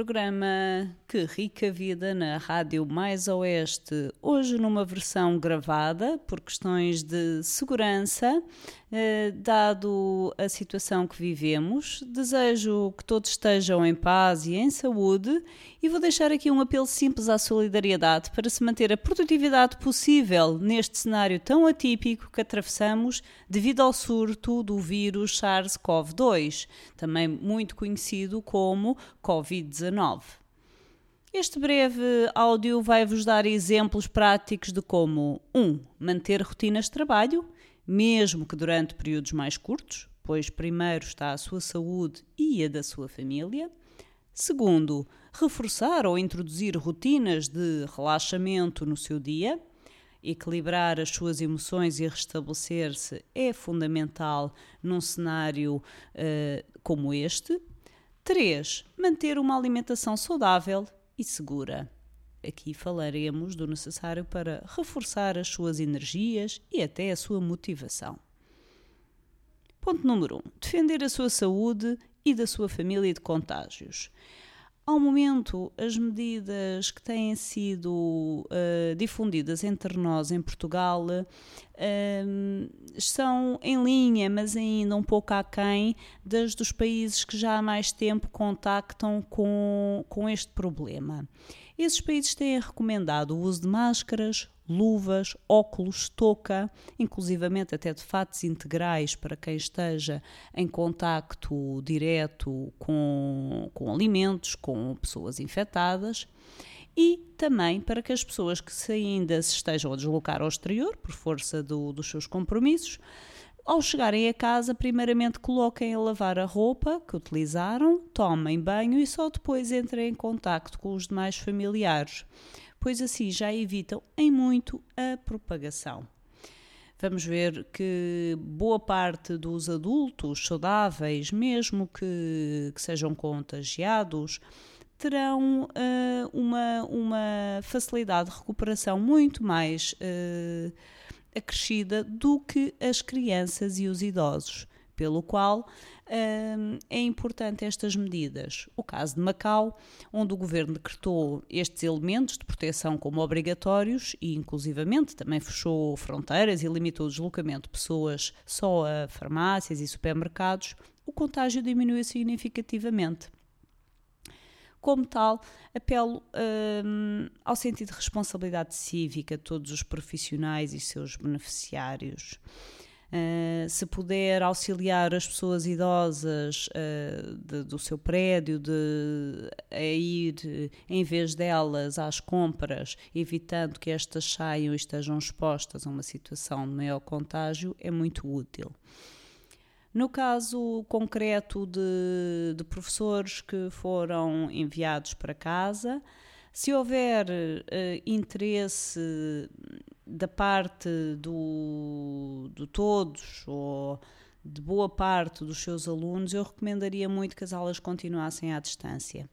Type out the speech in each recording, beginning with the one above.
programa Que Rica Vida na Rádio Mais Oeste, hoje numa versão gravada por questões de segurança, eh, dado a situação que vivemos. Desejo que todos estejam em paz e em saúde e vou deixar aqui um apelo simples à solidariedade para se manter a produtividade possível neste cenário tão atípico que atravessamos devido ao surto do vírus SARS-CoV-2, também muito conhecido como Covid-19. Este breve áudio vai-vos dar exemplos práticos de como 1. Um, manter rotinas de trabalho, mesmo que durante períodos mais curtos, pois primeiro está a sua saúde e a da sua família. Segundo, reforçar ou introduzir rotinas de relaxamento no seu dia. Equilibrar as suas emoções e restabelecer-se é fundamental num cenário uh, como este. 3. Manter uma alimentação saudável e segura. Aqui falaremos do necessário para reforçar as suas energias e até a sua motivação. Ponto número 1. Um, defender a sua saúde e da sua família de contágios. Ao momento, as medidas que têm sido uh, difundidas entre nós em Portugal uh, são em linha, mas ainda um pouco aquém das dos países que já há mais tempo contactam com, com este problema. Esses países têm recomendado o uso de máscaras, luvas, óculos, touca, inclusivamente até de fatos integrais para quem esteja em contacto direto com, com alimentos, com pessoas infectadas e também para que as pessoas que se ainda se estejam a deslocar ao exterior por força do, dos seus compromissos, ao chegarem a casa, primeiramente coloquem a lavar a roupa que utilizaram, tomem banho e só depois entrem em contacto com os demais familiares pois assim já evitam em muito a propagação. Vamos ver que boa parte dos adultos saudáveis, mesmo que, que sejam contagiados, terão uh, uma, uma facilidade de recuperação muito mais uh, acrescida do que as crianças e os idosos pelo qual hum, é importante estas medidas. O caso de Macau, onde o governo decretou estes elementos de proteção como obrigatórios e, inclusivamente, também fechou fronteiras e limitou o deslocamento de pessoas só a farmácias e supermercados, o contágio diminuiu significativamente. Como tal, apelo um, ao sentido de responsabilidade cívica de todos os profissionais e seus beneficiários. Uh, se puder auxiliar as pessoas idosas uh, de, do seu prédio de, a ir, em vez delas, às compras, evitando que estas saiam e estejam expostas a uma situação de maior contágio, é muito útil. No caso concreto de, de professores que foram enviados para casa, se houver uh, interesse da parte do, de todos ou de boa parte dos seus alunos, eu recomendaria muito que as aulas continuassem à distância.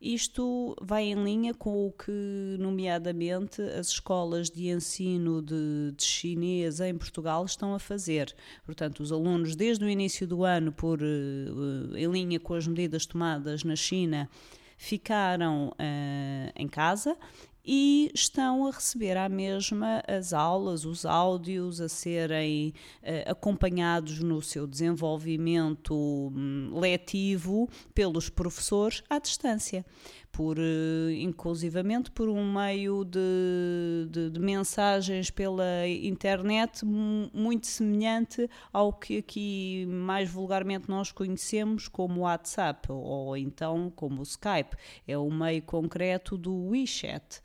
Isto vai em linha com o que, nomeadamente, as escolas de ensino de, de, chinês em Portugal estão a fazer. Portanto, os alunos, desde o início do ano, por, uh, em linha com as medidas tomadas na China, ficaram uh, em casa e estão a receber à mesma as aulas, os áudios a serem uh, acompanhados no seu desenvolvimento um, letivo pelos professores à distância, por uh, inclusivamente por um meio de, de, de mensagens pela internet muito semelhante ao que aqui mais vulgarmente nós conhecemos como WhatsApp ou, então como Skype. É o meio concreto do WeChat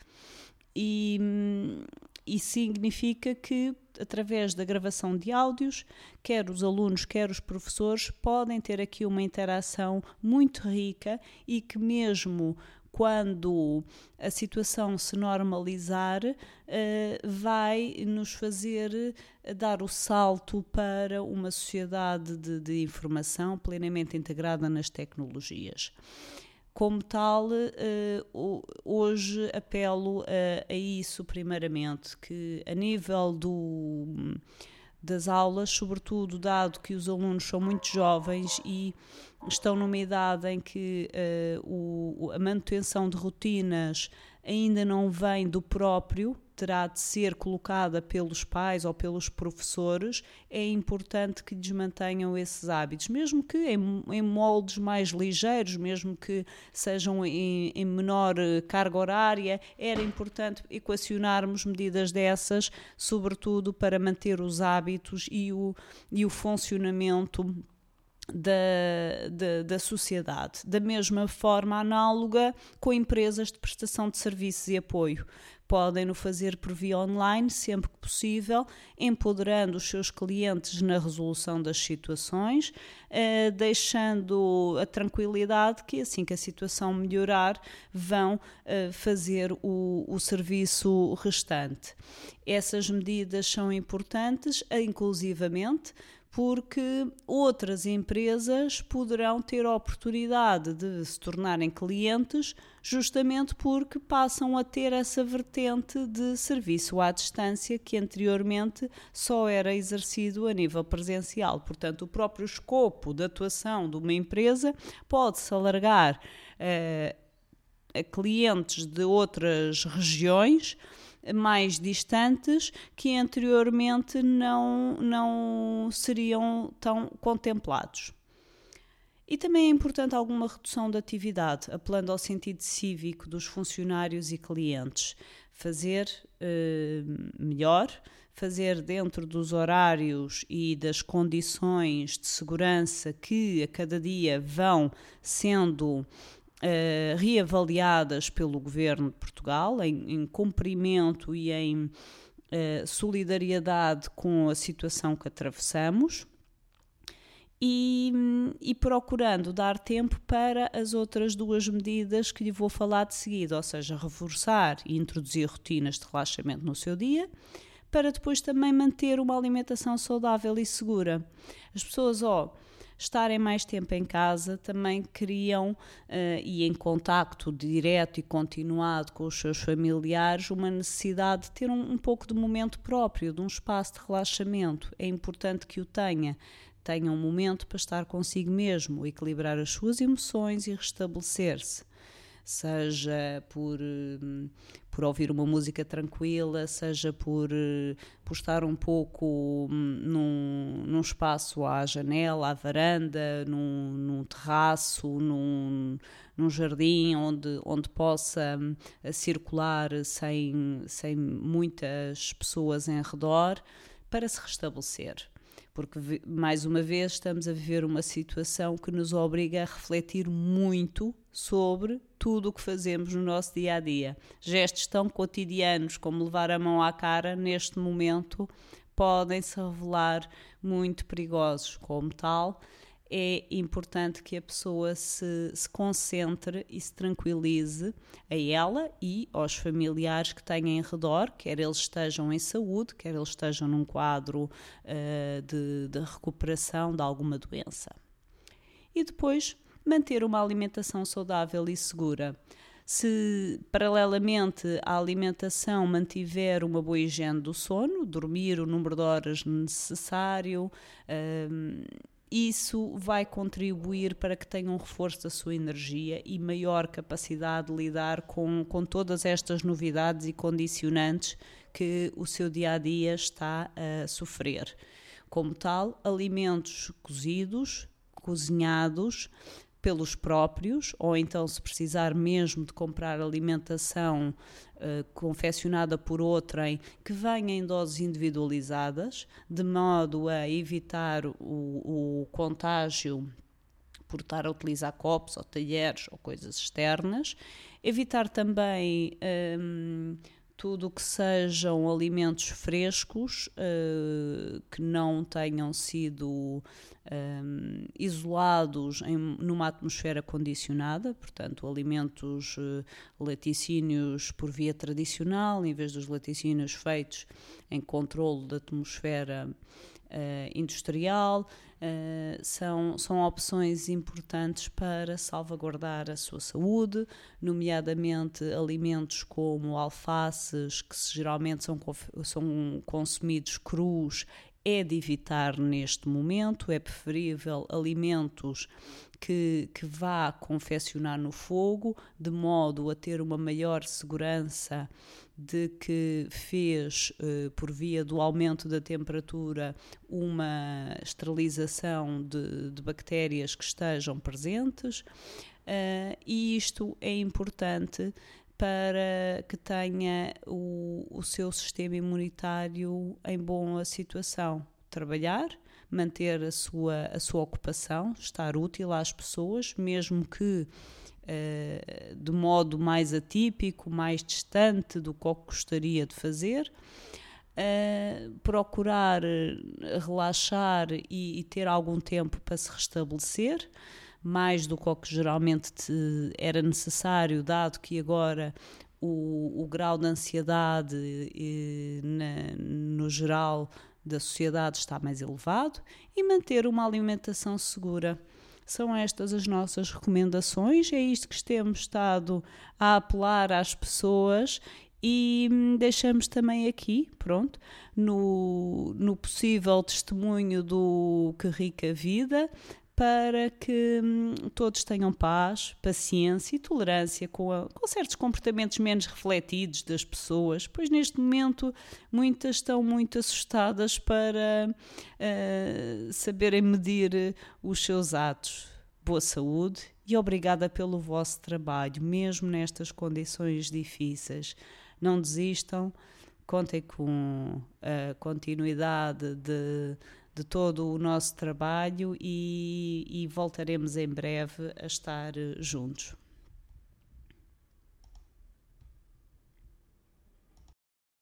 e, e significa que através da gravação de áudios, quer os alunos, quer os professores podem ter aqui uma interação muito rica e que mesmo quando a situação se normalizar, eh, vai nos fazer dar o salto para uma sociedade de, de informação plenamente integrada nas tecnologias. Como tal, uh, hoje apelo a, a, isso primeiramente, que a nível do, das aulas, sobretudo dado que os alunos são muito jovens e estão numa idade em que uh, o, a manutenção de rotinas ainda não vem do próprio, terá de ser colocada pelos pais ou pelos professores, é importante que lhes mantenham esses hábitos, mesmo que em, em moldes mais ligeiros, mesmo que sejam em, em, menor eh, carga horária, era importante equacionarmos medidas dessas, sobretudo para manter os hábitos e o, e o funcionamento da, da, da, sociedade. Da mesma forma análoga com empresas de prestação de serviços e apoio. Podem no fazer por via online sempre que possível, empoderando os seus clientes na resolução das situações, eh, deixando a tranquilidade que assim que a situação melhorar vão eh, fazer o, o serviço restante. Essas medidas são importantes, inclusivamente porque outras empresas poderão ter a oportunidade de se tornarem clientes justamente porque passam a ter essa vertente de serviço à distância que anteriormente só era exercido a nível presencial. Portanto, o próprio escopo de atuação de uma empresa pode-se alargar uh, a clientes de outras regiões mais distantes que anteriormente não, não seriam tão contemplados. E também é importante alguma redução da atividade, apelando ao sentido cívico dos funcionários e clientes. Fazer eh, melhor, fazer dentro dos horários e das condições de segurança que a cada dia vão sendo uh, reavaliadas pelo governo de Portugal, em, em cumprimento e em uh, solidariedade com a situação que atravessamos. E, e, procurando dar tempo para as outras duas medidas que lhe vou falar de seguida, ou seja, reforçar e introduzir rotinas de relaxamento no seu dia, para depois também manter uma alimentação saudável e segura. As pessoas, ó, oh, estarem mais tempo em casa também criam uh, e em contacto direto e continuado com os seus familiares uma necessidade de ter um, um pouco de momento próprio, de um espaço de relaxamento. É importante que o tenha tenha um momento para estar consigo mesmo, equilibrar as suas emoções e restabelecer-se seja por, hum, por ouvir uma música tranquila, seja por, eh, por estar um pouco hum, num, num espaço à janela, à varanda, num, num terraço, num, num jardim onde, onde possa hum, circular sem, sem muitas pessoas em redor, para se restabelecer porque mais uma vez estamos a viver uma situação que nos obriga a refletir muito sobre tudo o que fazemos no nosso dia a dia. Gestos tão cotidianos como levar a mão à cara, neste momento, podem se revelar muito perigosos. Como tal, é importante que a pessoa se, se concentre e se tranquilize a ela e aos familiares que têm em redor, quer eles estejam em saúde, quer eles estejam num quadro uh, de, de recuperação de alguma doença. E depois manter uma alimentação saudável e segura. Se, paralelamente à alimentação, mantiver uma boa higiene do sono, dormir o número de horas necessário, uh, isso vai contribuir para que tenha um reforço da sua energia e maior capacidade de lidar com, com todas estas novidades e condicionantes que o seu dia a dia está a sofrer. Como tal, alimentos cozidos, cozinhados, pelos próprios, ou então, se precisar mesmo de comprar alimentação uh, confeccionada por outrem, que venha em doses individualizadas, de modo a evitar o, o contágio por estar a utilizar copos ou talheres ou coisas externas. Evitar também. Um, tudo que sejam alimentos frescos uh, que não tenham sido um, eh, isolados em, numa atmosfera condicionada, portanto, alimentos uh, laticínios por via tradicional, em vez dos laticínios feitos em controle da atmosfera industrial. Uh, são, são opções importantes para salvaguardar a sua saúde, nomeadamente alimentos como alfaces, que geralmente são, são consumidos crus é de evitar neste momento, é preferível alimentos que, que vá confeccionar no fogo, de modo a ter uma maior segurança de que fez, eh, por via do aumento da temperatura, uma esterilização de, de bactérias que estejam presentes. Uh, e isto é importante para que tenha o, o seu sistema imunitário em boa situação. Trabalhar, manter a sua, a sua ocupação, estar útil às pessoas, mesmo que uh, de modo mais atípico, mais distante do que gostaria de fazer. Uh, procurar relaxar e, e, ter algum tempo para se restabelecer mais do que o que geralmente era necessário, dado que agora o, o grau de ansiedade e, na, no geral da sociedade está mais elevado e manter uma alimentação segura. São estas as nossas recomendações, é isto que temos estado a apelar às pessoas e hum, deixamos também aqui, pronto, no, no possível testemunho do Que Rica Vida, para que hum, todos tenham paz, paciência e tolerância com, a, com, certos comportamentos menos refletidos das pessoas, pois neste momento muitas estão muito assustadas para uh, saberem medir os seus atos. Boa saúde e obrigada pelo vosso trabalho, mesmo nestas condições difíceis. Não desistam, contem com a continuidade de de todo o nosso trabalho e, e voltaremos em breve a estar juntos.